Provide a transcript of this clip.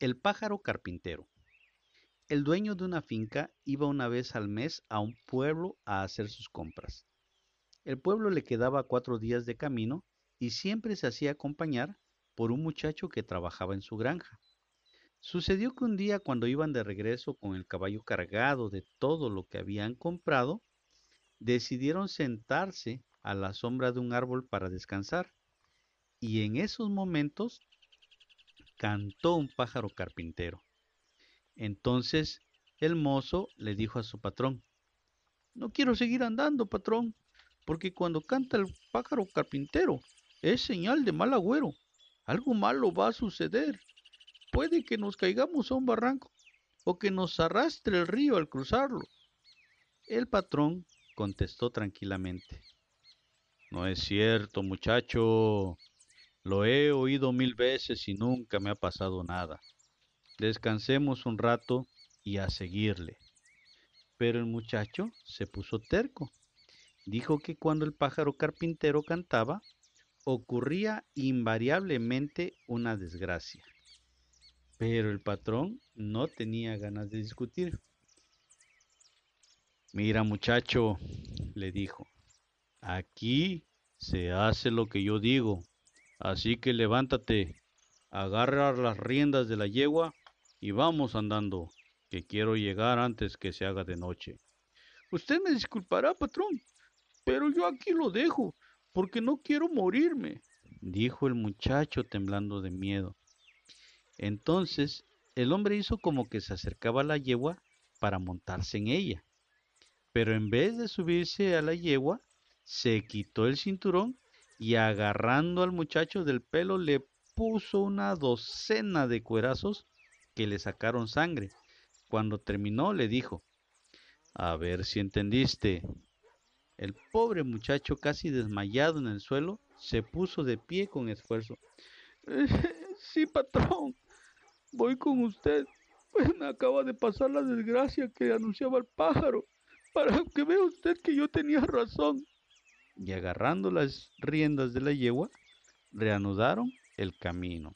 El pájaro carpintero. El dueño de una finca iba una vez al mes a un pueblo a hacer sus compras. El pueblo le quedaba cuatro días de camino y siempre se hacía acompañar por un muchacho que trabajaba en su granja. Sucedió que un día cuando iban de regreso con el caballo cargado de todo lo que habían comprado, decidieron sentarse a la sombra de un árbol para descansar. Y en esos momentos cantó un pájaro carpintero. Entonces el mozo le dijo a su patrón, No quiero seguir andando, patrón, porque cuando canta el pájaro carpintero es señal de mal agüero. Algo malo va a suceder. Puede que nos caigamos a un barranco o que nos arrastre el río al cruzarlo. El patrón contestó tranquilamente. No es cierto, muchacho. Lo he oído mil veces y nunca me ha pasado nada. Descansemos un rato y a seguirle. Pero el muchacho se puso terco. Dijo que cuando el pájaro carpintero cantaba, ocurría invariablemente una desgracia. Pero el patrón no tenía ganas de discutir. Mira muchacho, le dijo, aquí se hace lo que yo digo, así que levántate, agarra las riendas de la yegua y vamos andando, que quiero llegar antes que se haga de noche. Usted me disculpará, patrón, pero yo aquí lo dejo, porque no quiero morirme, dijo el muchacho temblando de miedo. Entonces el hombre hizo como que se acercaba a la yegua para montarse en ella. Pero en vez de subirse a la yegua, se quitó el cinturón y agarrando al muchacho del pelo le puso una docena de cuerazos que le sacaron sangre. Cuando terminó le dijo, a ver si entendiste. El pobre muchacho, casi desmayado en el suelo, se puso de pie con esfuerzo. sí, patrón, voy con usted. Pues me acaba de pasar la desgracia que anunciaba el pájaro, para que vea usted que yo tenía razón. Y agarrando las riendas de la yegua, reanudaron el camino.